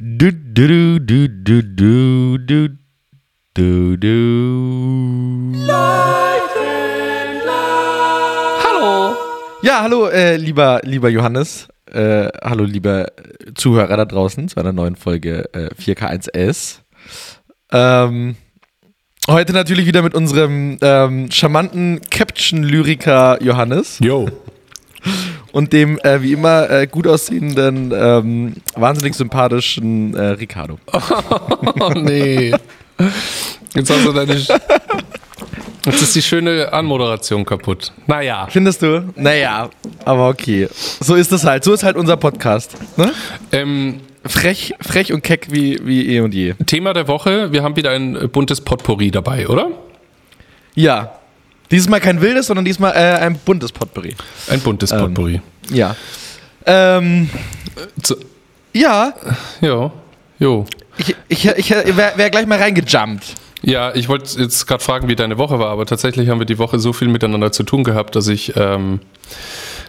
Du, du, du, du, du, du, du, du. Hallo. Ja, hallo, äh, lieber, lieber Johannes. Äh, hallo, lieber Zuhörer da draußen zu einer neuen Folge äh, 4K1S. Ähm, heute natürlich wieder mit unserem ähm, charmanten Caption-Lyriker Johannes Yo. und dem äh, wie immer äh, gut aussehenden, ähm, wahnsinnig sympathischen äh, Ricardo. Oh nee. Jetzt hast du deine. Sch- Jetzt ist die schöne Anmoderation kaputt. Naja. Findest du? Naja, aber okay. So ist es halt. So ist halt unser Podcast. Ne? Ähm, Frech, frech und keck wie, wie eh und je. Thema der Woche: Wir haben wieder ein buntes Potpourri dabei, oder? Ja. Dieses Mal kein wildes, sondern diesmal äh, ein buntes Potpourri. Ein buntes Ähm. Potpourri. Ja. Ähm, So, ja, ja. Jo. ich, ich, ich wäre wär gleich mal reingejumpt. Ja, ich wollte jetzt gerade fragen, wie deine Woche war, aber tatsächlich haben wir die Woche so viel miteinander zu tun gehabt, dass ich ähm,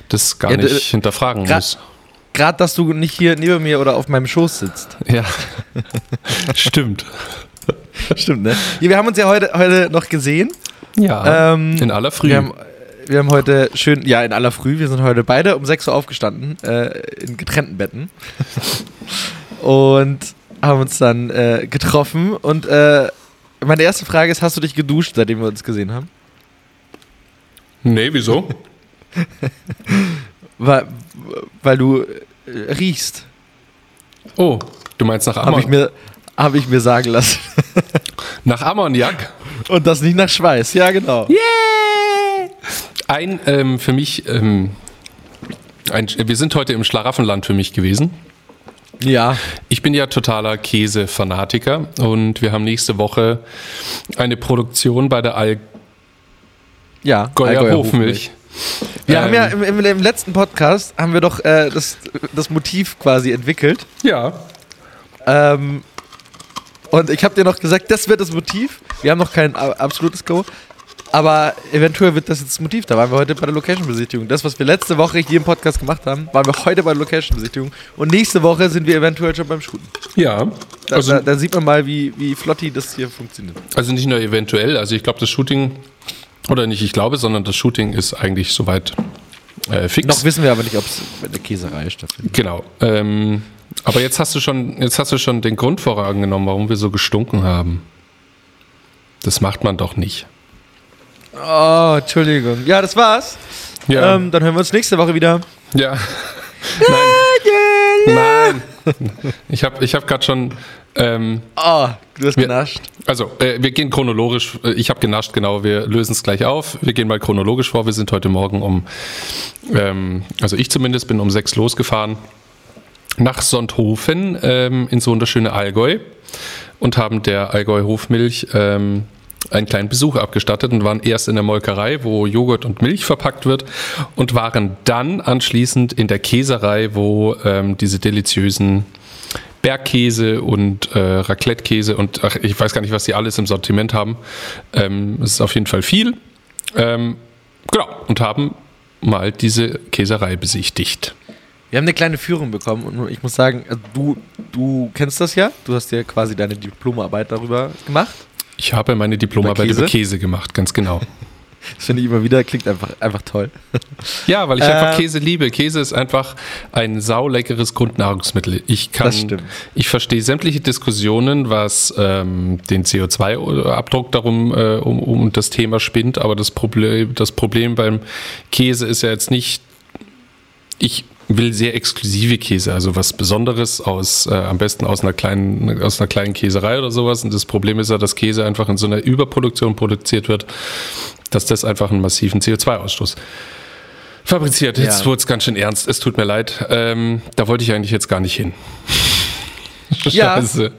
das gar Ja, nicht hinterfragen gra- muss. Gerade, dass du nicht hier neben mir oder auf meinem Schoß sitzt. Ja. Stimmt. Stimmt, ne? Wir haben uns ja heute, heute noch gesehen. Ja. Ähm, in aller Früh. Wir haben, wir haben heute schön, ja, in aller Früh, wir sind heute beide um 6 Uhr aufgestanden, äh, in getrennten Betten. und haben uns dann äh, getroffen. Und äh, meine erste Frage ist: Hast du dich geduscht, seitdem wir uns gesehen haben? nee, wieso? Weil, weil du äh, riechst. Oh, du meinst nach Habe ich, mir, hab ich mir sagen lassen. nach Ammoniak? Und das nicht nach Schweiß. Ja, genau. Ein ähm, für mich, ähm, ein, wir sind heute im Schlaraffenland für mich gewesen. Ja. Ich bin ja totaler Käse-Fanatiker und wir haben nächste Woche eine Produktion bei der Allgäuer Ja. Allgäuer Hofmilch. Wir Ähm, haben ja im, im, im letzten Podcast haben wir doch äh, das, das Motiv quasi entwickelt. Ja. Ähm, und ich habe dir noch gesagt, das wird das Motiv. Wir haben noch kein absolutes Go. Aber eventuell wird das jetzt das Motiv. Da waren wir heute bei der Location-Besichtigung. Das, was wir letzte Woche hier im Podcast gemacht haben, waren wir heute bei der Location-Besichtigung. Und nächste Woche sind wir eventuell schon beim Shooten. Ja. Da, Also, da, da sieht man mal, wie, wie flotti das hier funktioniert. also nicht nur eventuell, also ich glaube, das Shooting, oder nicht ich glaube, sondern das Shooting ist eigentlich soweit äh, fix. Noch wissen wir aber nicht, ob es mit der Käserei stattfindet. Genau. Ähm, aber jetzt hast du schon, jetzt hast du schon den Grund vorangenommen, warum wir so gestunken haben. Das macht man doch nicht. Oh, Entschuldigung. Ja, das war's. Ja. Ähm, dann hören wir uns nächste Woche wieder. ja. Nein. Nein. Ich habe ich hab gerade schon. Ähm, Oh, du hast Wir- genascht. also, äh, wir gehen chronologisch. äh, Ich habe genascht, genau. Wir lösen es gleich auf. Wir gehen mal chronologisch vor. Wir sind heute Morgen um. Ähm, also, ich zumindest bin um sechs losgefahren nach Sonthofen ähm, ins wunderschöne Allgäu und haben der Allgäu Hofmilch ähm, einen kleinen Besuch abgestattet und waren erst in der Molkerei, wo Joghurt und Milch verpackt wird und waren dann anschließend in der Käserei, wo ähm, diese deliziösen Bergkäse und äh, Raclette-Käse und ach, ich weiß gar nicht, was die alles im Sortiment haben. Ähm, es ist auf jeden Fall viel. Ähm, genau, und haben mal diese Käserei besichtigt. Wir haben eine kleine Führung bekommen und ich muss sagen, also du, du kennst das ja. Du hast ja quasi deine Diplomarbeit darüber gemacht. Ich habe meine Diplomarbeit Über über Käse? Käse, gemacht, ganz genau. Das finde ich immer wieder, klingt einfach, einfach toll. Ja, weil ich einfach Ähm, Käse liebe. Käse ist einfach ein sauleckeres Grundnahrungsmittel. Ich kann, ich verstehe sämtliche Diskussionen, was ähm, den CO2-Abdruck darum äh, um, um das Thema spinnt, aber das Problem, das Problem beim Käse ist ja jetzt nicht, ich will sehr exklusive Käse, also was Besonderes aus, äh, am besten aus einer kleinen, aus einer kleinen Käserei oder sowas. Und das Problem ist ja, dass Käse einfach in so einer Überproduktion produziert wird, dass das einfach einen massiven CO2-Ausstoß fabriziert. Jetzt Ja. wurde es ganz schön ernst. Es tut mir leid. Ähm, da wollte ich eigentlich jetzt gar nicht hin. Ja. Scheiße.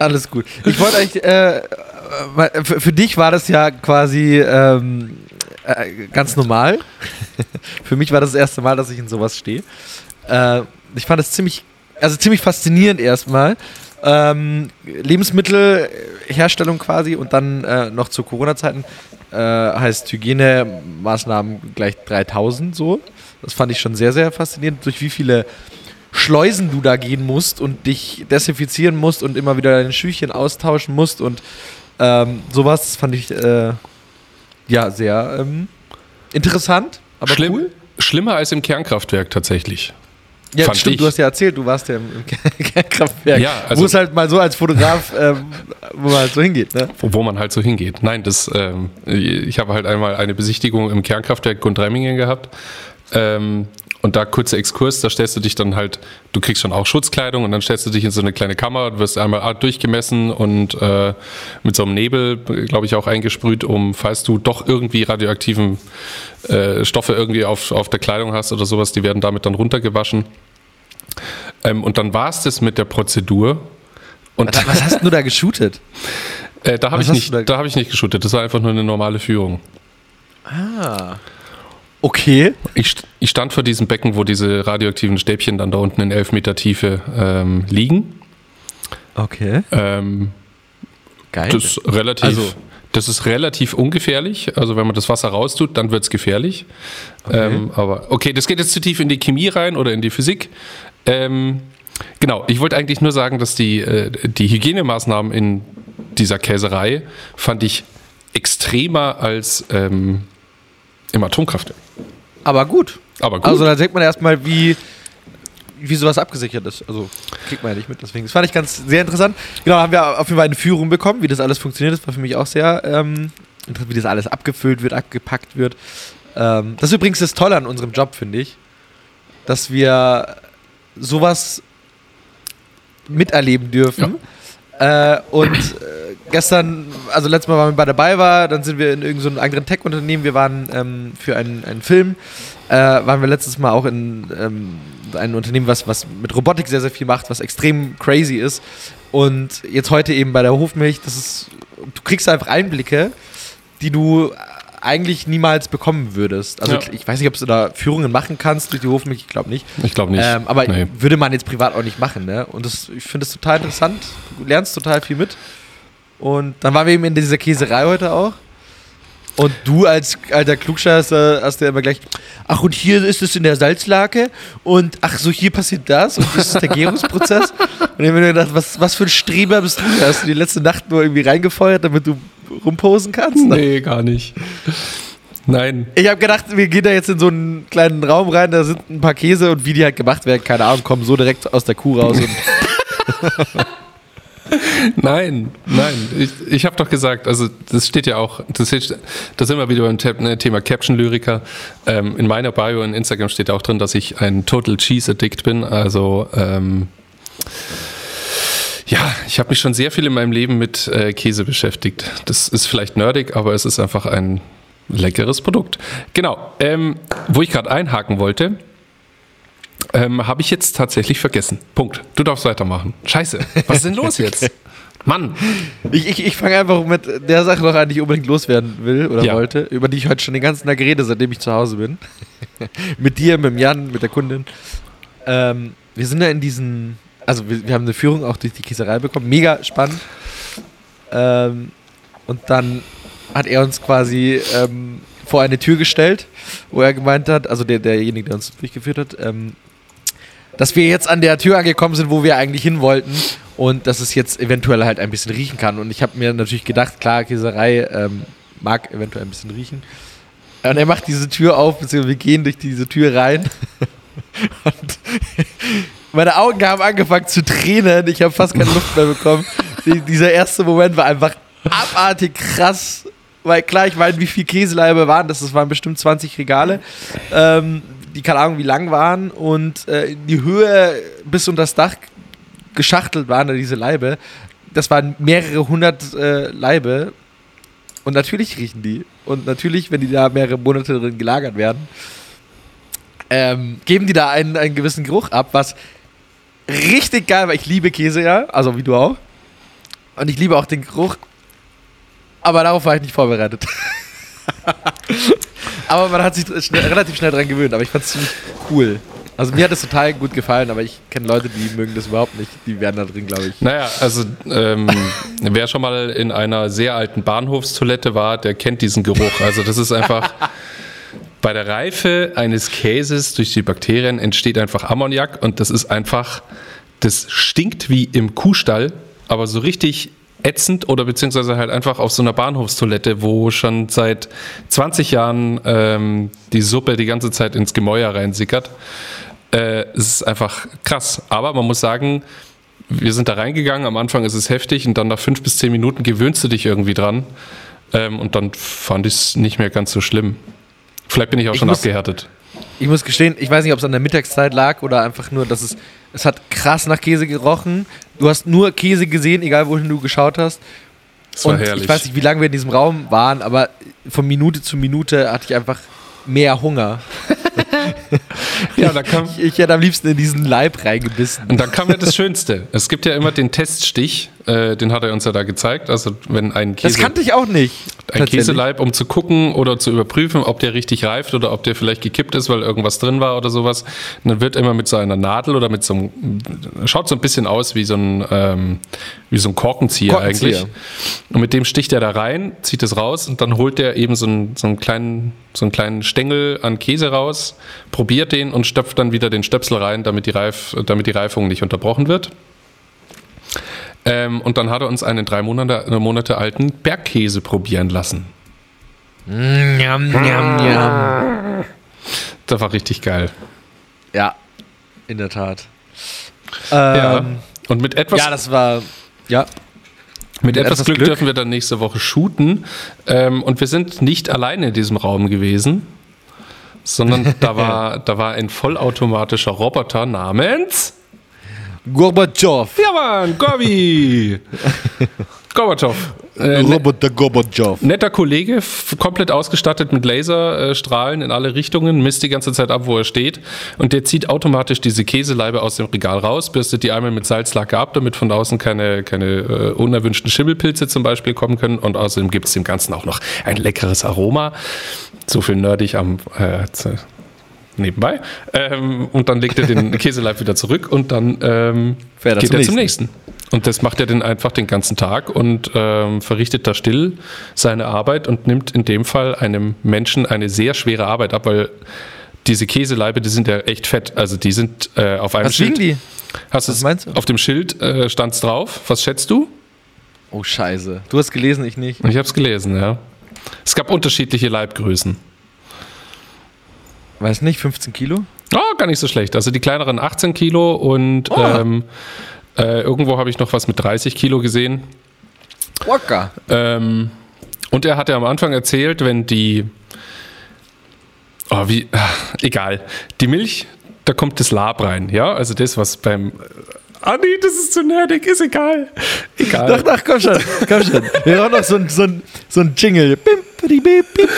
Alles gut. Ich wollte eigentlich, äh, äh, für, für dich war das ja quasi ähm, äh, ganz normal. für mich war das das erste Mal, dass ich in sowas stehe. Äh, ich fand es ziemlich, also ziemlich faszinierend erstmal. Ähm, Lebensmittelherstellung quasi und dann äh, noch zu Corona-Zeiten äh, heißt Hygienemaßnahmen gleich 3000 so. Das fand ich schon sehr, sehr faszinierend, durch wie viele Schleusen du da gehen musst und dich desinfizieren musst und immer wieder deine Schüchchen austauschen musst und ähm, sowas fand ich äh, ja sehr ähm, interessant, aber Schlimm, cool. Schlimmer als im Kernkraftwerk tatsächlich. Ja, fand stimmt, ich. du hast ja erzählt, du warst ja im, im Kernkraftwerk. Ja, also- wo es halt mal so als Fotograf, ähm, wo man halt so hingeht, ne? Wo, wo man halt so hingeht. Nein, das, ähm, ich habe halt einmal eine Besichtigung im Kernkraftwerk Gundremmingen gehabt. Ähm, und da kurzer Exkurs, da stellst du dich dann halt, du kriegst schon auch Schutzkleidung und dann stellst du dich in so eine kleine Kammer, du wirst einmal durchgemessen und äh, mit so einem Nebel, glaube ich, auch eingesprüht, um, falls du doch irgendwie radioaktiven äh, Stoffe irgendwie auf, auf der Kleidung hast oder sowas, die werden damit dann runtergewaschen. Ähm, und dann war es das mit der Prozedur. Und Was, was hast du da geshootet? äh, da habe ich, nicht, da- da hab ich nicht geshootet, das war einfach nur eine normale Führung. Ah. Okay. Ich, ich stand vor diesem Becken, wo diese radioaktiven Stäbchen dann da unten in elf Meter Tiefe ähm, liegen. Okay. Ähm, Geil. das, ist relativ, Also- das ist relativ ungefährlich. Also wenn man das Wasser raustut, dann wird es gefährlich. Ähm, aber okay, das geht jetzt zu tief in die Chemie rein oder in die Physik. Ähm, genau, ich wollte eigentlich nur sagen, dass die, äh, die Hygienemaßnahmen in dieser Käserei fand ich extremer als ähm, im Atomkraftwerk. Aber gut. Aber gut. Also da denkt man erstmal, wie, wie sowas abgesichert ist. Also kriegt man ja nicht mit. Deswegen, das fand ich ganz sehr interessant. Genau, haben wir auf jeden Fall eine Führung bekommen, wie das alles funktioniert. Das war für mich auch sehr ähm, interessant, wie das alles abgefüllt wird, abgepackt wird. Ähm, das ist übrigens das Tolle an unserem Job, finde ich. Dass wir sowas miterleben dürfen. Äh, und äh, gestern, also letztes Mal waren wir bei dabei war, dann sind wir in irgendeinem so anderen Tech-Unternehmen. Wir waren ähm, für einen, einen Film, äh, waren wir letztes Mal auch in ähm, einem Unternehmen, was, was mit Robotik sehr, sehr viel macht, was extrem crazy ist. Und jetzt heute eben bei der Hofmilch, das ist, du kriegst einfach Einblicke, die du eigentlich niemals bekommen würdest. Also Ja. ich, weiß nicht, ob du da Führungen machen kannst durch die Hofmilch, ich glaube nicht. Ich glaube nicht. Ähm, aber Nee. würde man jetzt privat auch nicht machen, ne? Und das, ich finde es total interessant. Du lernst total viel mit. Und dann waren wir eben in dieser Käserei heute auch. Und du als alter Klugscheißer hast ja immer gleich, ach und hier ist es in der Salzlake und ach so, hier passiert das und das ist der Gärungsprozess. und ich habe mir gedacht, was, was für ein Streber bist du? Hast du die letzte Nacht nur irgendwie reingefeuert, damit du rumposen kannst? Nee, gar nicht. Nein. Ich habe gedacht, wir gehen da jetzt in so einen kleinen Raum rein, da sind ein paar Käse und wie die halt gemacht werden, keine Ahnung, kommen so direkt aus der Kuh raus. Nein, nein. Ich, ich habe doch gesagt, also das steht ja auch, das, steht, das sind wir wieder beim ne, Thema Caption-Lyriker. Ähm, in meiner Bio in Instagram steht auch drin, dass ich ein Total Cheese Addict bin. Also ähm, ja, ich habe mich schon sehr viel in meinem Leben mit äh, Käse beschäftigt. Das ist vielleicht nerdig, aber es ist einfach ein leckeres Produkt. Genau. Ähm, wo ich gerade einhaken wollte, ähm, habe ich jetzt tatsächlich vergessen. Punkt. Du darfst weitermachen. Scheiße. Was ist denn los jetzt? Mann. ich ich, ich fange einfach mit der Sache noch an, die ich unbedingt loswerden will oder Ja. wollte, über die ich heute schon den ganzen Tag rede, seitdem ich zu Hause bin. mit dir, mit dem Jan, mit der Kundin. Ähm, wir sind ja in diesen, also wir, wir haben eine Führung auch durch die Käserei bekommen, mega spannend. Ähm, und dann hat er uns quasi ähm, vor eine Tür gestellt, wo er gemeint hat, also der, derjenige, der uns durchgeführt hat, ähm, dass wir jetzt an der Tür angekommen sind, wo wir eigentlich hin wollten und dass es jetzt eventuell halt ein bisschen riechen kann. Und ich habe mir natürlich gedacht, klar, Käserei ähm, mag eventuell ein bisschen riechen. Und er macht diese Tür auf, beziehungsweise wir gehen durch diese Tür rein. Und meine Augen haben angefangen zu tränen. Ich habe fast keine Luft mehr bekommen. Die, dieser erste Moment war einfach abartig krass. Weil klar, ich meine, wie viel Käseleibe waren das? Das waren bestimmt 20 Regale. Ähm, die keine Ahnung, wie lang waren. Und äh, die Höhe bis unter das Dach geschachtelt waren diese Leibe. Das waren mehrere hundert äh, Leibe. Und natürlich riechen die. Und natürlich, wenn die da mehrere Monate drin gelagert werden, ähm, geben die da einen, einen gewissen Geruch ab, was richtig geil war. Ich liebe Käse ja, also wie du auch. Und ich liebe auch den Geruch. Aber darauf war ich nicht vorbereitet. aber man hat sich schnell, relativ schnell dran gewöhnt. Aber ich fand es ziemlich cool. Also mir hat es total gut gefallen, aber ich kenne Leute, die mögen das überhaupt nicht. Die werden da drin, glaube ich. Naja, also ähm, wer schon mal in einer sehr alten Bahnhofstoilette war, der kennt diesen Geruch. Also das ist einfach, bei der Reife eines Käses durch die Bakterien entsteht einfach Ammoniak und das ist einfach, das stinkt wie im Kuhstall, aber so richtig ätzend oder beziehungsweise halt einfach auf so einer Bahnhofstoilette, wo schon seit 20 Jahren ähm, die Suppe die ganze Zeit ins Gemäuer reinsickert. Äh, es ist einfach krass. Aber man muss sagen, wir sind da reingegangen, am Anfang ist es heftig und dann nach fünf bis zehn Minuten gewöhnst du dich irgendwie dran. Ähm, und dann fand ich es nicht mehr ganz so schlimm. Vielleicht bin ich auch Ich schon muss- abgehärtet. Ich muss gestehen, ich weiß nicht, ob es an der Mittagszeit lag oder einfach nur, dass es, es hat krass nach Käse gerochen. Du hast nur Käse gesehen, egal wohin du geschaut hast. Es war Und herrlich. ich weiß nicht, wie lange wir in diesem Raum waren, aber von Minute zu Minute hatte ich einfach mehr Hunger. ja, da kam, Ich, ich hätte am liebsten in diesen Leib reingebissen. Und dann kam ja das Schönste. Es gibt ja immer den Teststich, äh, den hat er uns ja da gezeigt. Also wenn ein Das Käse, kannte ich auch nicht. ein. Käseleib, um zu gucken oder zu überprüfen, ob der richtig reift oder ob der vielleicht gekippt ist, weil irgendwas drin war oder sowas. Und dann wird immer mit so einer Nadel oder mit so einem, schaut so ein bisschen aus wie so ein, ähm, wie so ein Korkenzieher, Korkenzieher. eigentlich. Und mit dem sticht er da rein, zieht es raus und dann holt er eben so einen, so einen kleinen, so einen kleinen Stängel an Käse raus, probiert den und stöpft dann wieder den Stöpsel rein, damit die, Reif, damit die Reifung nicht unterbrochen wird. Ähm, und dann hat er uns einen drei Monate, Monate alten Bergkäse probieren lassen. Njam, njam, njam. Das war richtig geil. Ja, in der Tat. Ja. Ähm, Und mit etwas, ja, das war. Ja. mit etwas, etwas Glück, Glück. dürfen wir dann nächste Woche shooten. Ähm, und wir sind nicht alleine in diesem Raum gewesen, sondern da war, da war ein vollautomatischer Roboter namens. Gorbatschow. Ja, Mann, Gorbi! Gorbatschow. Äh, ne, Roboter Gorbatschow. netter Kollege, komplett ausgestattet mit Laserstrahlen in alle Richtungen, misst die ganze Zeit ab, wo er steht. Und der zieht automatisch diese Käseleibe aus dem Regal raus, bürstet die einmal mit Salzlacke ab, damit von außen keine, keine äh, unerwünschten Schimmelpilze zum Beispiel kommen können. Und außerdem gibt es dem Ganzen auch noch ein leckeres Aroma. So viel nerdig am äh, nebenbei. Ähm, und dann legt er den Käseleib wieder zurück und dann ähm, geht er zum nächsten. Und das macht er dann einfach den ganzen Tag und ähm, verrichtet da still seine Arbeit und nimmt in dem Fall einem Menschen eine sehr schwere Arbeit ab, weil diese Käseleibe, die sind ja echt fett. Also die sind äh, auf einem Was Schild. die? Hast Was meinst du? Auf dem Schild äh, stand es drauf. Was schätzt du? Oh, Scheiße. Du hast gelesen, ich nicht. Ich habe es gelesen, ja. Es gab unterschiedliche Leibgrößen. Weiß nicht, 15 Kilo? Oh, gar nicht so schlecht. Also die kleineren 18 Kilo und Oh. ähm, äh, irgendwo habe ich noch was mit 30 Kilo gesehen. Waka. Ähm, und er hat ja am Anfang erzählt, wenn die. Oh, wie. ah, egal. Die Milch, da kommt das Lab rein, ja? Also das, was beim. Ah, nee, das ist zu nerdig, ist egal. Egal. Ach, ach, komm schon, komm schon. Wir brauchen noch so ein, so ein, so ein Jingle. Bim, bidi, bip, bip,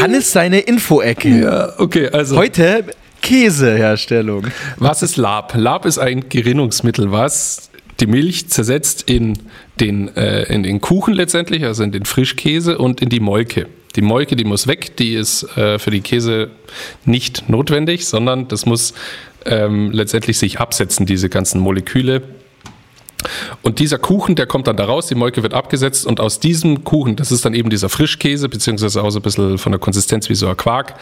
Hannes seine Info-Ecke. ja, okay, also. Heute Käseherstellung. Was ist Lab? Lab ist ein Gerinnungsmittel, was die Milch zersetzt in den, äh, in den Kuchen letztendlich, also in den Frischkäse und in die Molke. Die Molke, die muss weg, die ist äh, für die Käse nicht notwendig, sondern das muss ähm, letztendlich sich absetzen, diese ganzen Moleküle. Und dieser Kuchen, der kommt dann da raus, die Molke wird abgesetzt und aus diesem Kuchen, das ist dann eben dieser Frischkäse, beziehungsweise auch so ein bisschen von der Konsistenz wie so ein Quark,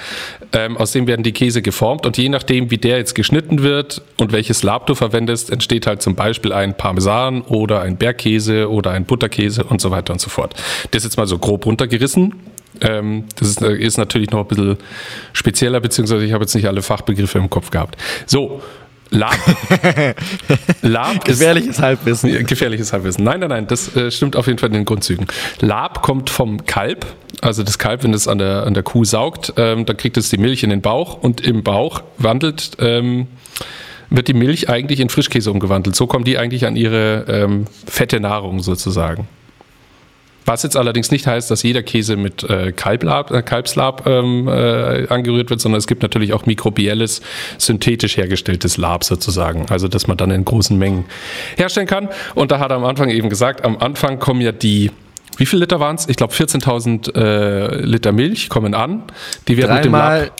ähm, aus dem werden die Käse geformt und je nachdem, wie der jetzt geschnitten wird und welches Lab du verwendest, entsteht halt zum Beispiel ein Parmesan oder ein Bergkäse oder ein Butterkäse und so weiter und so fort. Das ist jetzt mal so grob runtergerissen. Ähm, das ist, ist natürlich noch ein bisschen spezieller, beziehungsweise ich habe jetzt nicht alle Fachbegriffe im Kopf gehabt. So, Lab. Lab ist Gefährliches Halbwissen. Gefährliches Halbwissen. Nein, nein, nein, das äh, stimmt auf jeden Fall in den Grundzügen. Lab kommt vom Kalb. Also das Kalb, wenn es an der, an der Kuh saugt, ähm, dann kriegt es die Milch in den Bauch und im Bauch wandelt, ähm, wird die Milch eigentlich in Frischkäse umgewandelt. So kommen die eigentlich an ihre ähm, fette Nahrung sozusagen. Was jetzt allerdings nicht heißt, dass jeder Käse mit äh, Kalblab, äh, Kalbslab ähm, äh, angerührt wird, sondern es gibt natürlich auch mikrobielles, synthetisch hergestelltes Lab sozusagen. Also, dass man dann in großen Mengen herstellen kann. Und da hat er am Anfang eben gesagt, am Anfang kommen ja die, wie viel Liter waren es? Ich glaube 14.000 äh, Liter Milch kommen an. Die werden mit dem Lab Dreimal.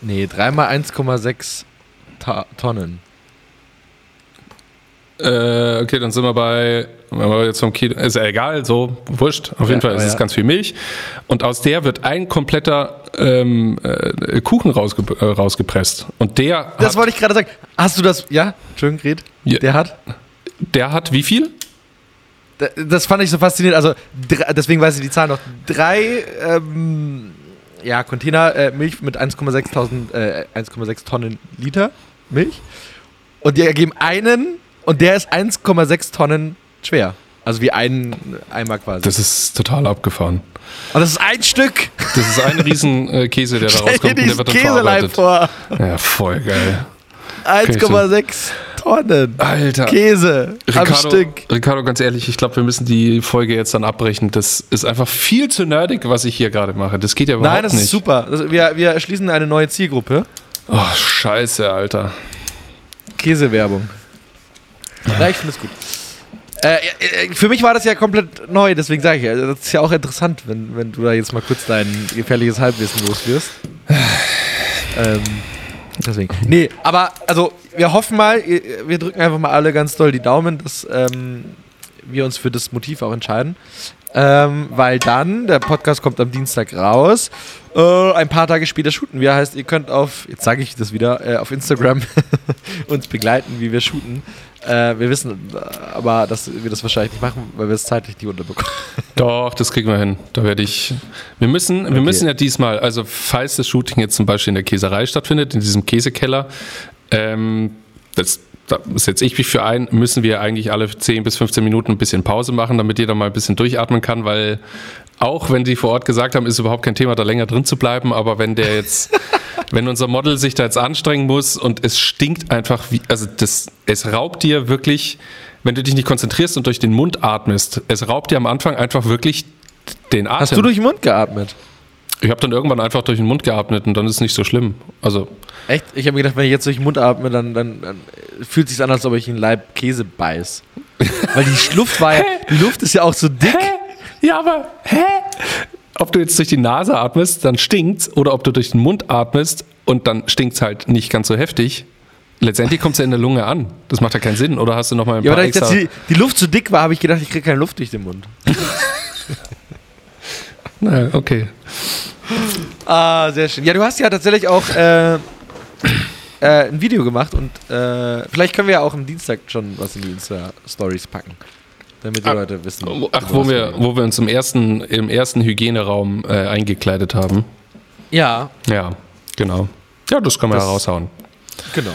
Nee, dreimal 1,6 Ta- Tonnen. Äh, okay, dann sind wir bei, wenn wir jetzt vom Kilo, ist ja egal, so, wurscht. Auf jeden Ja, Fall ist es ja. ganz viel Milch. Und aus der wird ein kompletter ähm, äh, Kuchen rausge äh, rausgepresst. Und der Das hat, wollte ich gerade sagen. Hast du das? Ja, Entschuldigung, Gret. Ja. Der hat. der hat wie viel? Da- Das fand ich so faszinierend. Also, deswegen weiß ich die Zahl noch. Drei ähm, ja, Container äh, Milch mit 1,6 äh, 1,6 Tonnen Liter Milch. Und die ergeben einen und der ist 1,6 Tonnen schwer. Also wie ein Eimer quasi. Das ist total abgefahren. und das ist ein Stück. Das ist ein riesen äh, der da rauskommt und der wird dann Käseleib verarbeitet. vor. Ja, voll geil. 1,6 Tonnen. Alter. Käse am Ricardo, Stück. Ricardo, ganz ehrlich, ich glaube, wir müssen die Folge jetzt dann abbrechen. Das ist einfach viel zu nerdig, was ich hier gerade mache. Das geht ja überhaupt Nein, das nicht. ist super. Wir, wir erschließen eine neue Zielgruppe. Oh, scheiße, Alter. Käsewerbung. Ja, ich finde es gut. Äh, äh, für mich war das ja komplett neu, deswegen sage ich das ist ja auch interessant, wenn, wenn du da jetzt mal kurz dein gefährliches Halbwissen loswirst. ähm, deswegen. Nee, aber also wir hoffen mal, wir drücken einfach mal alle ganz doll die Daumen, dass ähm, wir uns für das Motiv auch entscheiden. Ähm, weil dann, der Podcast kommt am Dienstag raus, äh, ein paar Tage später shooten wir. Heißt, ihr könnt auf, jetzt sage ich das wieder, äh, auf Instagram uns begleiten, wie wir shooten. Äh, wir wissen äh, aber, dass wir das wahrscheinlich nicht machen, weil wir es zeitlich nicht unterbekommen. Doch, das kriegen wir hin. Da werde ich. Wir müssen, wir müssen ja diesmal, also falls das Shooting jetzt zum Beispiel in der Käserei stattfindet, in diesem Käsekeller, ähm, das, da setze ich mich für ein, müssen wir eigentlich alle 10 bis 15 Minuten ein bisschen Pause machen, damit jeder mal ein bisschen durchatmen kann, weil auch wenn die vor Ort gesagt haben, ist überhaupt kein Thema, da länger drin zu bleiben, aber wenn der jetzt, wenn unser Model sich da jetzt anstrengen muss und es stinkt einfach wie, also das, es raubt dir wirklich, wenn du dich nicht konzentrierst und durch den Mund atmest, es raubt dir am Anfang einfach wirklich den Atem. Hast du durch den Mund geatmet? ich habe dann irgendwann einfach durch den Mund geatmet und dann ist es nicht so schlimm. Also, Echt? Ich habe mir gedacht, wenn ich jetzt durch den Mund atme, dann, dann, dann fühlt es sich an, als ob ich einen Leib Käse beiß. Weil die Luft war ja, die Luft ist ja auch so dick. ja, aber, hä? Ob du jetzt durch die Nase atmest, dann stinkt's, oder ob du durch den Mund atmest und dann stinkt's halt nicht ganz so heftig. Letztendlich kommt es ja in der Lunge an. Das macht ja keinen Sinn. Oder hast du noch mal ein Ja, paar aber dass extra... die, die Luft so dick war, habe ich gedacht, ich kriege keine Luft durch den Mund. Na, okay. Ah, sehr schön. Ja, du hast ja tatsächlich auch äh, äh, ein Video gemacht und äh, vielleicht können wir ja auch am Dienstag schon was in die Insta-Stories packen. Damit die Ah, Leute wissen. Ach, wo wir, wo wir uns im ersten, im ersten Hygieneraum äh, eingekleidet haben. Ja, Ja, genau. Ja, das kann man Das- ja raushauen. genau.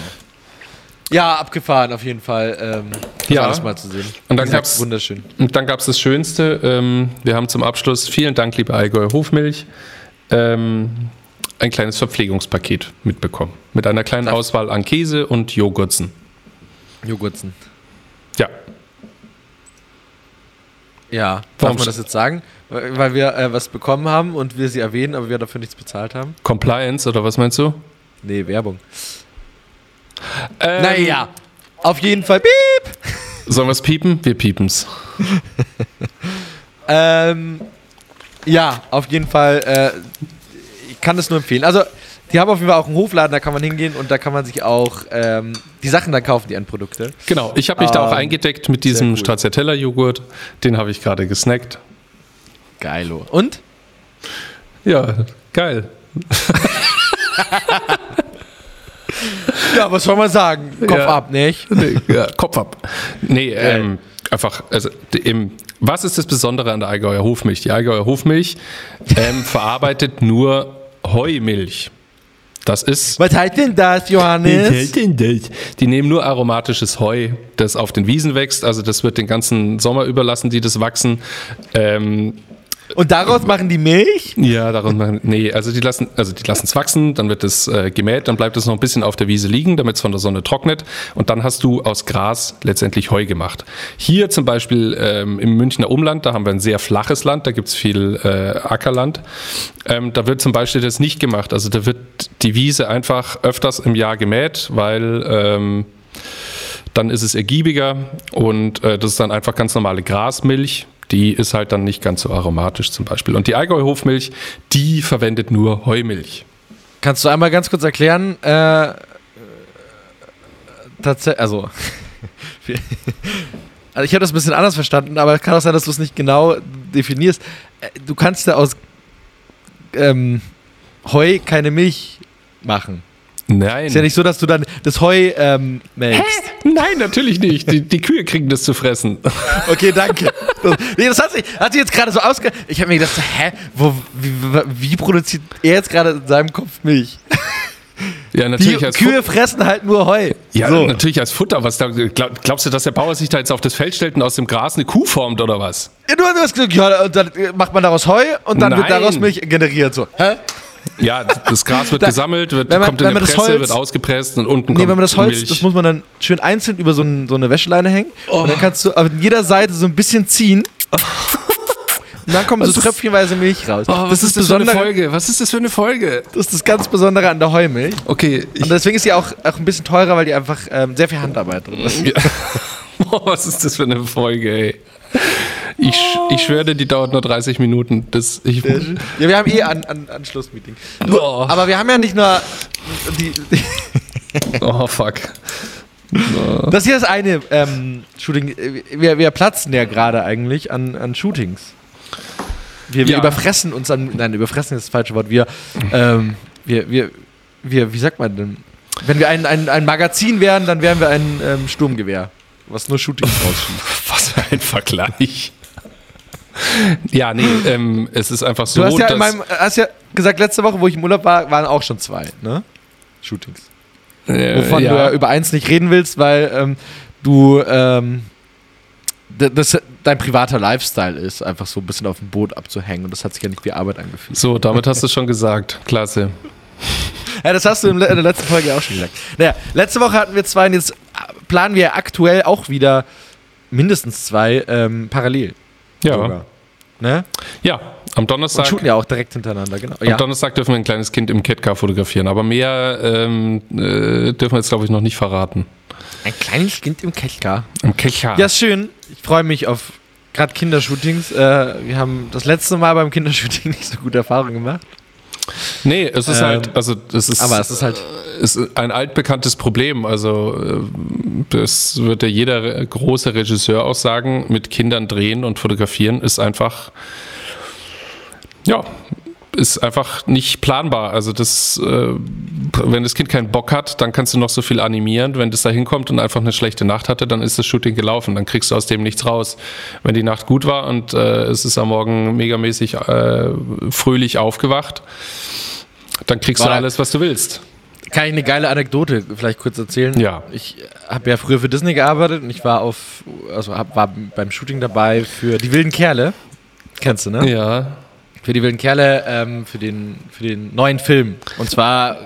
Ja, abgefahren auf jeden Fall. Ähm, das Ja. alles mal zu sehen. Und dann gesagt, gab's- wunderschön. Und dann gab es das Schönste. Ähm, wir haben zum Abschluss, vielen Dank, liebe Allgäuer Hofmilch, ähm, ein kleines Verpflegungspaket mitbekommen. Mit einer kleinen Darf- Auswahl an Käse und Joghurtzen. Joghurtzen. Ja, Ja, darf Warum man sch- das jetzt sagen? Weil wir äh, was bekommen haben und wir sie erwähnen, aber wir dafür nichts bezahlt haben? Compliance oder was meinst du? Nee, Werbung. Ähm, Naja, auf jeden Fall. Piep! Sollen wir es piepen? Wir piepen's. Ähm, ja, auf jeden Fall. Äh, kann das nur empfehlen. Also, die haben auf jeden Fall auch einen Hofladen, da kann man hingehen und da kann man sich auch ähm, die Sachen dann kaufen, die Endprodukte. Genau, ich habe mich da auch Ähm, eingedeckt mit diesem cool. Stracciatella-Joghurt. Den habe ich gerade gesnackt. Geilo. Und? Ja, geil. Ja, was soll man sagen? Kopf Ja. ab, nicht? Nee, ja, Kopf ab. Nee, ähm, einfach, also im, was ist das Besondere an der Allgäuer Hofmilch? Die Allgäuer Hofmilch ähm, verarbeitet nur Heumilch. Das ist. Was heißt denn das, Johannes? denn das? Die nehmen nur aromatisches Heu, das auf den Wiesen wächst. Also das wird den ganzen Sommer überlassen, die das wachsen. Ähm, Und daraus machen die Milch? ja, darum machen, nee, also die lassen, also die lassen es wachsen, dann wird es äh, gemäht, dann bleibt es noch ein bisschen auf der Wiese liegen, damit es von der Sonne trocknet und dann hast du aus Gras letztendlich Heu gemacht. Hier zum Beispiel ähm, im Münchner Umland, da haben wir ein sehr flaches Land, da gibt's viel äh, Ackerland. Ähm, da wird zum Beispiel das nicht gemacht. Also da wird die Wiese einfach öfters im Jahr gemäht, weil ähm, dann ist es ergiebiger und äh, das ist dann einfach ganz normale Grasmilch. Die ist halt dann nicht ganz so aromatisch zum Beispiel. Und die Allgäu Hofmilch, die verwendet nur Heumilch. Kannst du einmal ganz kurz erklären, äh, tatsächlich, also, Also ich habe das ein bisschen anders verstanden, aber es kann auch sein, dass du es nicht genau definierst. Äh, Du kannst ja aus ähm, Heu keine Milch machen. Nein. Ist ja nicht so, dass du dann das Heu ähm, melkst. Nein, natürlich nicht. Die, die Kühe kriegen das zu fressen. Okay, danke. Das, nee, das hat sich, hat sich jetzt gerade so ausge... Ich habe mir gedacht, hä, wo, wie, wie produziert er jetzt gerade in seinem Kopf Milch? Ja, Die natürlich als Kühe fressen halt nur Heu. Ja, so. natürlich als Futter. Was da, glaub, glaubst du, dass der Bauer sich da jetzt auf das Feld stellt und aus dem Gras eine Kuh formt oder was? Ja, du hast gesagt, ja, und dann macht man daraus Heu und dann wird Nein. daraus Milch generiert. So. Hä? Ja, das Gras wird Da- gesammelt, wird, man- kommt in das Presse, Holz- wird ausgepresst und unten Nee, kommt wenn man das Holz, Milch. das muss man dann schön einzeln über so, ein, so eine Wäscheleine hängen. Und dann kannst du auf jeder Seite so ein bisschen ziehen. Und dann kommen Was so tröpfchenweise Milch raus. Oh, was das, ist das für eine Folge? Was ist das für eine Folge? das ist das ganz Besondere an der Heumilch. Okay, ich, Und deswegen ist sie auch, auch ein bisschen teurer, weil die einfach ähm, sehr viel Handarbeit drin ist. Ja. Oh, was ist das für eine Folge, ey? Ich, ich schwöre, dir, die dauert nur 30 Minuten. Das, ich, Ja, wir haben eh an, an, Anschlussmeeting. Du, Oh. Aber wir haben ja nicht nur die, oh, fuck. Das hier ist eine ähm, Shooting. Wir, wir platzen ja gerade eigentlich an, an Shootings. Wir, wir Ja. überfressen uns an. Nein, überfressen ist das falsche Wort. Wir, ähm, wir, wir, wir, wie sagt man denn? Wenn wir ein, ein, ein Magazin wären, dann wären wir ein ähm, Sturmgewehr, was nur Shootings rausschießt. Was für ein Vergleich. Ja, nee, ähm, es ist einfach so, Du hast ja, meinem, hast ja gesagt, letzte Woche, wo ich im Urlaub war, waren auch schon zwei, ne? Shootings. äh, Wovon ja. du ja über eins nicht reden willst, weil ähm, du ähm, das dein privater Lifestyle ist, einfach so ein bisschen auf dem Boot abzuhängen und das hat sich ja nicht wie Arbeit angefühlt. So, damit hast du schon gesagt. Klasse. Ja, das hast du in der letzten Folge auch schon gesagt. Naja, letzte Woche hatten wir zwei und jetzt planen wir aktuell auch wieder mindestens zwei ähm, parallel. Ja. Sogar. Ne? Ja, am Und Donnerstag. shooten ja auch direkt hintereinander, genau. Am Ja. Donnerstag dürfen wir ein kleines Kind im Catcar fotografieren, aber mehr ähm, äh, dürfen wir jetzt, glaube ich, noch nicht verraten. Ein kleines Kind im Kelchka. Im Catcar. Ja, ist schön. Ich freue mich auf gerade Kindershootings. Äh, wir haben das letzte Mal beim Kindershooting nicht so gute Erfahrungen gemacht. Nee, es ist Ähm, halt, also es ist, Aber es ist halt. ist ein altbekanntes Problem. Also äh, das wird ja jeder große Regisseur auch sagen, mit Kindern drehen und fotografieren ist einfach, ja, ist einfach nicht planbar. Also das, äh, wenn das Kind keinen Bock hat, dann kannst du noch so viel animieren. Wenn das da hinkommt und einfach eine schlechte Nacht hatte, dann ist das Shooting gelaufen. Dann kriegst du aus dem nichts raus. Wenn die Nacht gut war und äh, es ist am Morgen megamäßig äh, fröhlich aufgewacht, dann kriegst War du alles, was du willst. Kann ich eine geile Anekdote vielleicht kurz erzählen? Ja. Ich habe ja früher für Disney gearbeitet und ich war auf, also hab, war beim Shooting dabei für die wilden Kerle. Kennst du, ne? Ja. Für die wilden Kerle, ähm, für, den, für den neuen Film. Und zwar,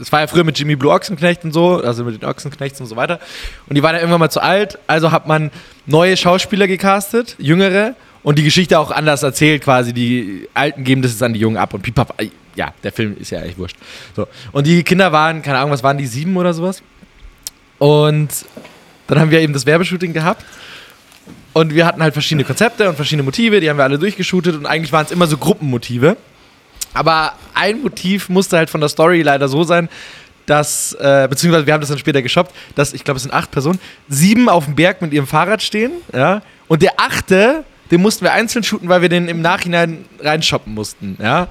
es war ja früher mit Jimmy Blue Ochsenknecht und so, also mit den Ochsenknechts und so weiter. Und die waren ja irgendwann mal zu alt, also hat man neue Schauspieler gecastet, jüngere, und die Geschichte auch anders erzählt quasi. Die Alten geben das jetzt an die Jungen ab und pipap. Ja, der Film ist ja echt wurscht. So. Und die Kinder waren, keine Ahnung, was waren die, sieben oder sowas? Und dann haben wir eben das Werbeshooting gehabt. Und wir hatten halt verschiedene Konzepte und verschiedene Motive, die haben wir alle durchgeshootet und eigentlich waren es immer so Gruppenmotive. Aber ein Motiv musste halt von der Story leider so sein, dass, äh, beziehungsweise wir haben das dann später geshoppt, dass, ich glaube, es sind acht Personen, sieben auf dem Berg mit ihrem Fahrrad stehen, ja, und der achte, den mussten wir einzeln shooten, weil wir den im Nachhinein reinshoppen mussten, ja,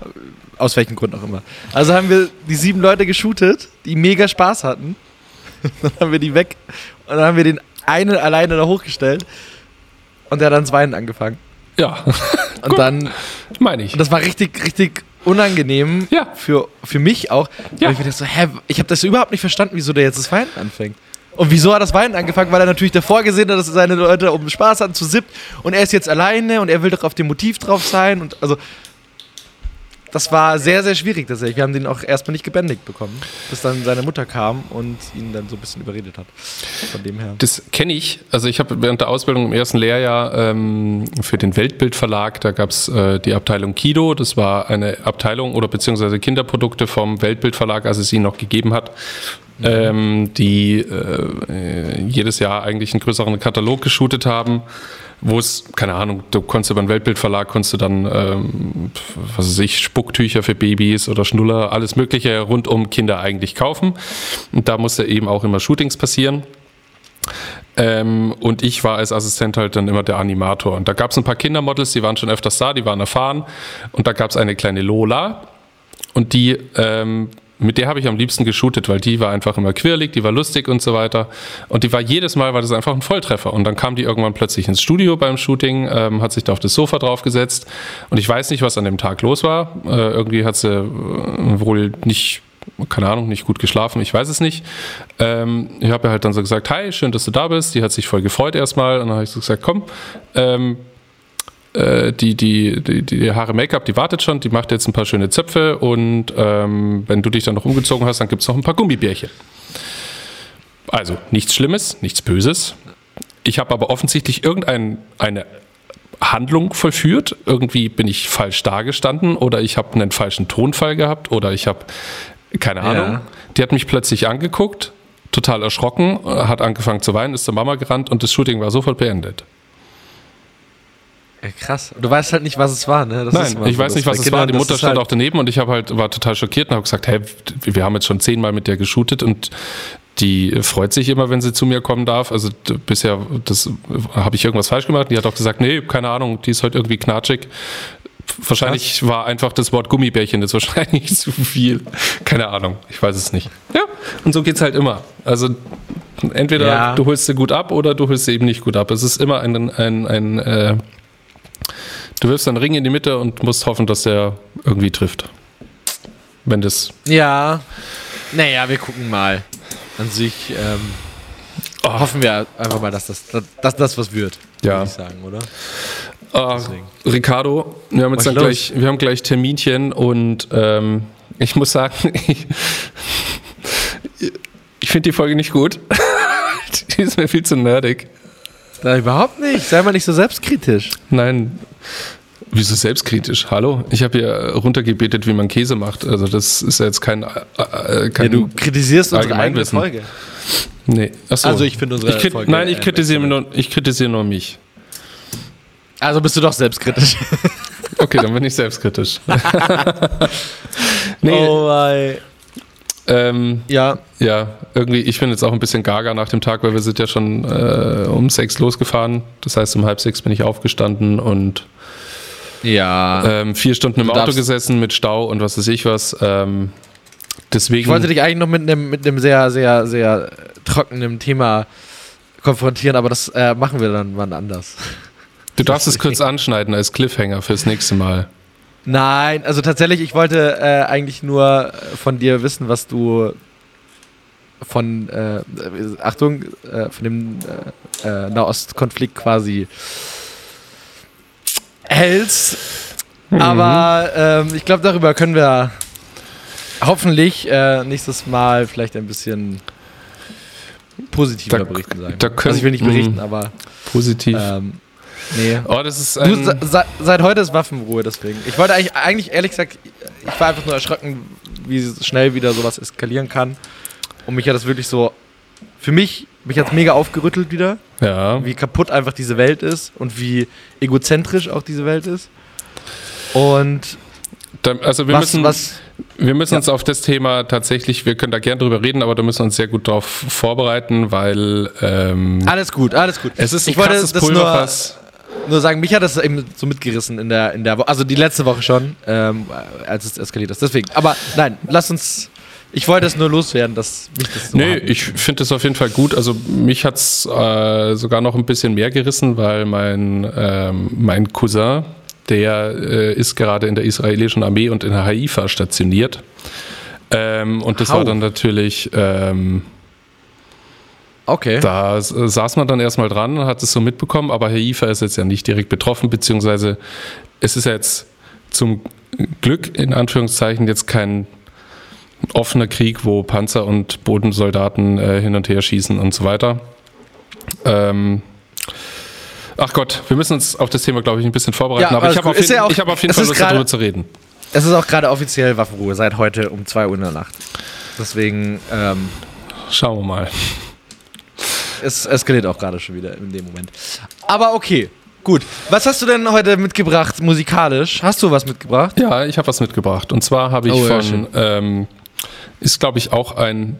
aus welchem Grund auch immer. Also haben wir die sieben Leute geshootet, die mega Spaß hatten, dann haben wir die weg und dann haben wir den einen alleine da hochgestellt und der hat dann das Weinen angefangen. Ja, Und dann meine ich. und das war richtig, richtig unangenehm Ja. für, für mich auch. Ja. Weil ich dachte so, hä, ich habe das überhaupt nicht verstanden, wieso der jetzt das Weinen anfängt. Und wieso hat das Weinen angefangen? Weil er natürlich davor gesehen hat, dass seine Leute um Spaß hatten zu siebt und er ist jetzt alleine und er will doch auf dem Motiv drauf sein und also das war sehr, sehr schwierig tatsächlich. Wir haben den auch erstmal nicht gebändigt bekommen, bis dann seine Mutter kam und ihn dann so ein bisschen überredet hat. Von dem her. Das kenne ich. Also ich habe während der Ausbildung im ersten Lehrjahr ähm, für den Weltbildverlag, da gab es äh, die Abteilung Kido. Das war eine Abteilung oder beziehungsweise Kinderprodukte vom Weltbildverlag, als es ihn noch gegeben hat. Ähm, die äh, jedes Jahr eigentlich einen größeren Katalog geshootet haben, wo es, keine Ahnung, du konntest über den Weltbildverlag, konntest du dann, ähm, was weiß ich, Spucktücher für Babys oder Schnuller, alles Mögliche rund um Kinder eigentlich kaufen. Und da musste eben auch immer Shootings passieren. Ähm, und ich war als Assistent halt dann immer der Animator. Und da gab es ein paar Kindermodels, die waren schon öfters da, die waren erfahren. Und da gab es eine kleine Lola. Und die, ähm, mit der habe ich am liebsten geshootet, weil die war einfach immer quirlig, die war lustig und so weiter. Und die war jedes Mal, war das einfach ein Volltreffer. Und dann kam die irgendwann plötzlich ins Studio beim Shooting, ähm, hat sich da auf das Sofa draufgesetzt. Und ich weiß nicht, was an dem Tag los war. Äh, irgendwie hat sie äh, wohl nicht keine Ahnung, nicht gut geschlafen, ich weiß es nicht. Ähm, ich habe halt dann so gesagt, hi, schön, dass du da bist. Die hat sich voll gefreut erstmal. Und dann habe ich so gesagt, komm, ähm, äh, die, die, die, die Haare Make-up, die wartet schon, die macht jetzt ein paar schöne Zöpfe und ähm, wenn du dich dann noch umgezogen hast, dann gibt es noch ein paar Gummibärchen. Also nichts Schlimmes, nichts Böses. Ich habe aber offensichtlich irgendeine Handlung vollführt. Irgendwie bin ich falsch dargestanden oder ich habe einen falschen Tonfall gehabt oder ich habe keine Ahnung. Ja. Die hat mich plötzlich angeguckt, total erschrocken, äh, hat angefangen zu weinen, ist zur Mama gerannt und das Shooting war sofort beendet. Ja, krass. Du weißt halt nicht, was es war, ne? Das Nein, ich weiß nicht, was es Kindern, war. Die Mutter stand halt, auch daneben und ich habe halt, war total schockiert und habe gesagt, hey, wir haben jetzt schon zehnmal mit der geshootet und die freut sich immer, wenn sie zu mir kommen darf. Also bisher, das habe ich irgendwas falsch gemacht. Die hat auch gesagt, nee, keine Ahnung, die ist heute irgendwie knatschig. Wahrscheinlich war einfach das Wort Gummibärchen jetzt wahrscheinlich zu viel. Keine Ahnung, ich weiß es nicht. Ja, und so geht's halt immer. Also entweder Ja. du holst sie gut ab oder du holst sie eben nicht gut ab. Es ist immer ein, ein, ein äh, du wirfst einen Ring in die Mitte und musst hoffen, dass der irgendwie trifft. Wenn das Ja. Naja, wir gucken mal. An sich ähm, Oh. hoffen wir einfach mal, dass das, dass, das was wird. Ja. Würde ich sagen, oder? Ah. Ricardo, wir haben jetzt dann gleich, wir haben gleich Terminchen und ähm, ich muss sagen, ich, ich finde die Folge nicht gut. die ist mir viel zu nerdig. Na, überhaupt nicht. Sei mal nicht so selbstkritisch. Nein. Wieso selbstkritisch? Hallo? Ich habe hier runtergebetet, wie man Käse macht. Also das ist ja jetzt kein, äh, äh, Ja, kein du kritisierst unsere eigene. Folge. Nee. Achso. Also ich finde unsere ich Folge, Nein, ich äh, kritisiere, nur, ich kritisiere nur mich. Also bist du doch selbstkritisch. Okay, dann bin ich selbstkritisch. nee, Oh, wei. Ähm, Ja, Ja, irgendwie, ich bin jetzt auch ein bisschen gaga nach dem Tag, weil wir sind ja schon äh, um sechs losgefahren. Das heißt, um halb sechs bin ich aufgestanden und ja. ähm, vier Stunden im Du Auto gesessen mit Stau und was weiß ich was. Ähm, deswegen. Ich wollte dich eigentlich noch mit einem mit einem sehr, sehr, sehr trockenen Thema konfrontieren, aber das äh, machen wir dann wann anders. du darfst es kurz anschneiden als Cliffhanger fürs nächste Mal. Nein, also tatsächlich, ich wollte äh, eigentlich nur äh, von dir wissen, was du von, äh, Achtung, äh, von dem äh, äh, Nahostkonflikt quasi hältst. Aber ähm, ich glaube, darüber können wir hoffentlich nächstes Mal vielleicht ein bisschen positiver Da- berichten sagen. da können- also ich will nicht berichten, Mhm. aber Positiv. ähm, nee. oh, das ist Du, ein, se, se, seit heute ist Waffenruhe, deswegen. Ich wollte eigentlich, eigentlich, ehrlich gesagt, ich war einfach nur erschrocken, wie schnell wieder sowas eskalieren kann. Und mich hat das wirklich so, für mich, mich hat es mega aufgerüttelt wieder, ja. wie kaputt einfach diese Welt ist und wie egozentrisch auch diese Welt ist. Und also wir was, müssen, was, wir müssen Ja. uns auf das Thema tatsächlich, wir können da gern drüber reden, aber da müssen wir uns sehr gut drauf vorbereiten, weil ähm, alles gut, alles gut. es ist ein ich wollte krasses das Pulverfass. nur sagen, mich hat das eben so mitgerissen in der, in der Woche, also die letzte Woche schon, ähm, als es eskaliert ist. Deswegen, aber nein, lass uns, ich wollte es nur loswerden, dass mich das so Nee, hat. ich finde das auf jeden Fall gut. Also mich hat es äh, sogar noch ein bisschen mehr gerissen, weil mein, ähm, mein Cousin, der äh, ist gerade in der israelischen Armee und in Haifa stationiert. Ähm, und das Hau. war dann natürlich, ähm, Okay. da saß man dann erstmal dran und hat es so mitbekommen, aber Haifa ist jetzt ja nicht direkt betroffen, beziehungsweise es ist ja jetzt zum Glück in Anführungszeichen jetzt kein offener Krieg, wo Panzer und Bodensoldaten äh, hin und her schießen und so weiter. Ähm, ach Gott, wir müssen uns auf das Thema, glaube ich, ein bisschen vorbereiten, Ja, aber ich habe auf, jeden- ja auch- ich hab auf jeden Fall Lust, gerade- darüber zu reden. Es ist auch gerade offiziell Waffenruhe seit heute um 2 Uhr in der Nacht. Deswegen, ähm, Schauen wir mal. Es eskaliert auch gerade schon wieder in dem Moment. Aber okay, gut. Was hast du denn heute mitgebracht musikalisch? Hast du was mitgebracht? Ja, ich habe was mitgebracht. Und zwar habe ich Oh, ja, von, ähm, ist glaube ich auch ein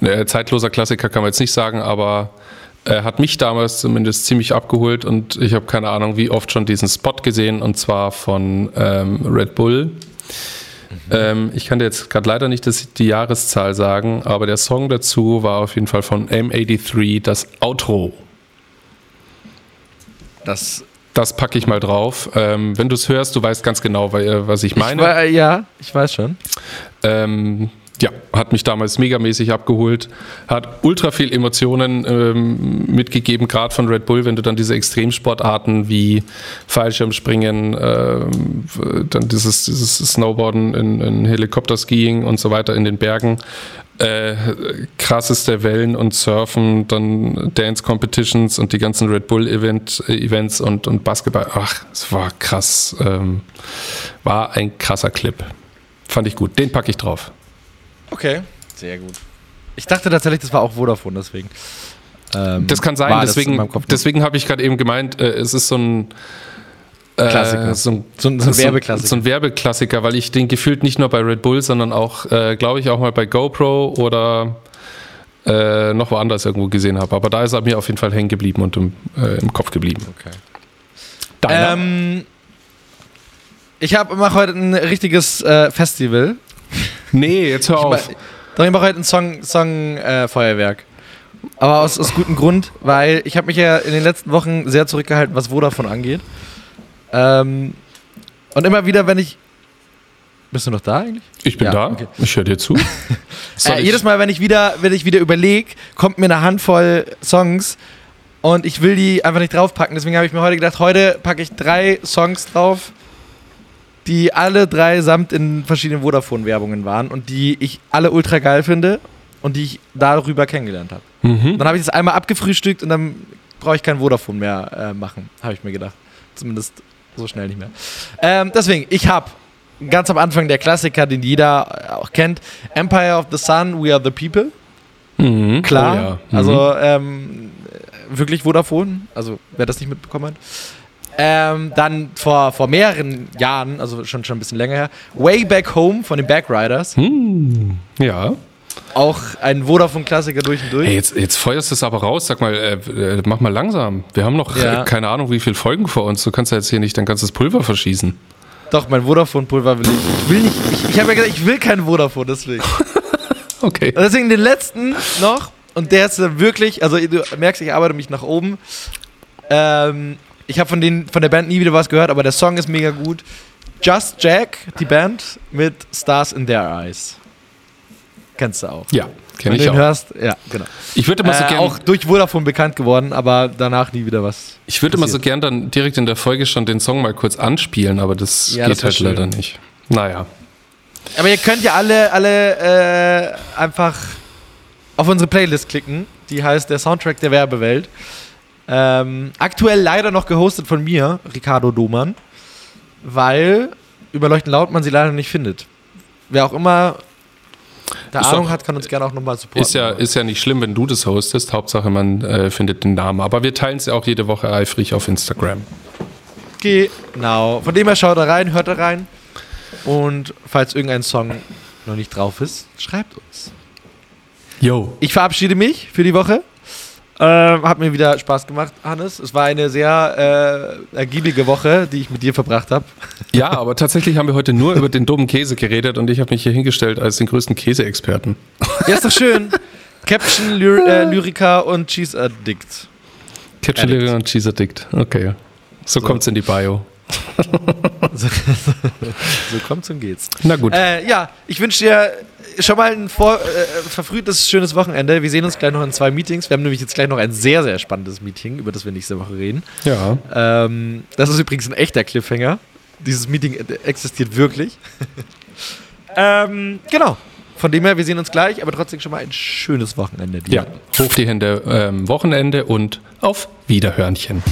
äh, zeitloser Klassiker kann man jetzt nicht sagen, aber er hat mich damals zumindest ziemlich abgeholt und ich habe keine Ahnung, wie oft schon diesen Spot gesehen und zwar von ähm, Red Bull. Ähm, ich kann dir jetzt gerade leider nicht das, die Jahreszahl sagen, aber der Song dazu war auf jeden Fall von M83, das Outro. Das, das packe ich mal drauf. Ähm, wenn du es hörst, du weißt ganz genau, was ich meine. Ich war, ja, ich weiß schon. Ähm, ja, hat mich damals megamäßig abgeholt, hat ultra viel Emotionen ähm, mitgegeben, gerade von Red Bull, wenn du dann diese Extremsportarten wie Fallschirmspringen, ähm, dann dieses, dieses Snowboarden in, in Helikopterskiing und so weiter in den Bergen, äh, krasseste Wellen und Surfen, dann Dance Competitions und die ganzen Red Bull Event, äh, Events und, und Basketball. Ach, es war krass. Ähm, war ein krasser Clip. Fand ich gut. Den packe ich drauf. Okay, sehr gut. Ich dachte tatsächlich, das war auch Vodafone, deswegen. Ähm, das kann sein, deswegen, deswegen habe ich gerade eben gemeint, äh, es ist so ein. Äh, Klassiker. So ein, so, so ein Werbeklassiker. So ein Werbeklassiker, weil ich den gefühlt nicht nur bei Red Bull, sondern auch, äh, glaube ich, auch mal bei GoPro oder äh, noch woanders irgendwo gesehen habe. Aber da ist er mir auf jeden Fall hängen geblieben und im, äh, im Kopf geblieben. Okay. Ähm, ich mache heute ein richtiges äh, Festival Nee, jetzt hör auf. Ich, doch, ich mache heute ein Song, Song äh, Feuerwerk. Aber aus, aus gutem Grund, weil ich habe mich ja in den letzten Wochen sehr zurückgehalten, was Vodafone angeht. Ähm, und immer wieder, wenn ich. Bist du noch da eigentlich? Ich bin ja, da. Okay. Ich höre dir zu. äh, jedes Mal, wenn ich wieder, wenn ich wieder überlege, kommt mir eine Handvoll Songs und ich will die einfach nicht draufpacken. Deswegen habe ich mir heute gedacht, heute packe ich drei Songs drauf, die alle drei samt in verschiedenen Vodafone-Werbungen waren und die ich alle ultra geil finde und die ich darüber kennengelernt habe. Mhm. Dann habe ich das einmal abgefrühstückt und dann brauche ich kein Vodafone mehr äh, machen, habe ich mir gedacht. Zumindest so schnell nicht mehr. Ähm, deswegen, ich habe ganz am Anfang der Klassiker, den jeder auch kennt, Empire of the Sun, We Are the People. Mhm. Klar. Oh ja. mhm. Also ähm, wirklich Vodafone, also wer das nicht mitbekommen hat. Ähm, dann vor, vor mehreren Jahren, also schon, schon ein bisschen länger her, Way Back Home von den Backriders. Hm, ja. Auch ein Vodafone-Klassiker durch und durch. Hey, jetzt, jetzt feuerst du es aber raus. Sag mal, äh, äh, mach mal langsam. Wir haben noch ja. äh, keine Ahnung, wie viele Folgen vor uns. Du kannst ja jetzt hier nicht dein ganzes Pulver verschießen. Doch, mein Vodafone-Pulver will ich. Ich will nicht. Ich, ich habe ja gesagt, ich will kein Vodafone, deswegen. okay. Und deswegen den letzten noch. Und der ist wirklich, also du merkst, ich arbeite mich nach oben. Ähm, ich habe von, von der Band nie wieder was gehört, aber der Song ist mega gut. Just Jack, die Band mit Stars in Their Eyes. Kennst du auch. Ja, kenn ich den auch. hörst, ja, genau. Ich würde mal so äh, gern. Auch durch Vodafone bekannt geworden, aber danach nie wieder was. Ich würde mal so gern dann direkt in der Folge schon den Song mal kurz anspielen, aber das ja, geht das halt schön. leider nicht. Naja. Aber ihr könnt ja alle, alle äh, einfach auf unsere Playlist klicken. Die heißt der Soundtrack der Werbewelt. Ähm, aktuell leider noch gehostet von mir, Ricardo Domann, weil über Leuchten laut man sie leider nicht findet. Wer auch immer da Ahnung hat, kann uns gerne auch nochmal supporten. Ist ja, ist ja nicht schlimm, wenn du das hostest. Hauptsache, man äh, findet den Namen. Aber wir teilen es ja auch jede Woche eifrig auf Instagram. Genau. Von dem her schaut da rein, hört da rein. Und falls irgendein Song noch nicht drauf ist, schreibt uns. Jo. Ich verabschiede mich für die Woche. Ähm, hat mir wieder Spaß gemacht, Hannes. Es war eine sehr äh, ergiebige Woche, die ich mit dir verbracht habe. Ja, aber tatsächlich haben wir heute nur über den dummen Käse geredet und ich habe mich hier hingestellt als den größten Käseexperten. Ja, ist doch schön. Caption, Ly äh, Lyrica und Cheese Addict. Caption, Lyrica und Cheese Addict. Okay. So, so. kommt's in die Bio. so, so kommt's und geht's. Na gut. Äh, ja, ich wünsche dir schon mal ein vor, äh, verfrühtes, schönes Wochenende. Wir sehen uns gleich noch in zwei Meetings. Wir haben nämlich jetzt gleich noch ein sehr, sehr spannendes Meeting, über das wir nächste Woche reden. Ja. Ähm, das ist übrigens ein echter Cliffhanger. Dieses Meeting existiert wirklich. ähm, genau. Von dem her, wir sehen uns gleich, aber trotzdem schon mal ein schönes Wochenende. Dir. Ja, hoch die Hände, ähm, Wochenende und auf Wiederhörnchen.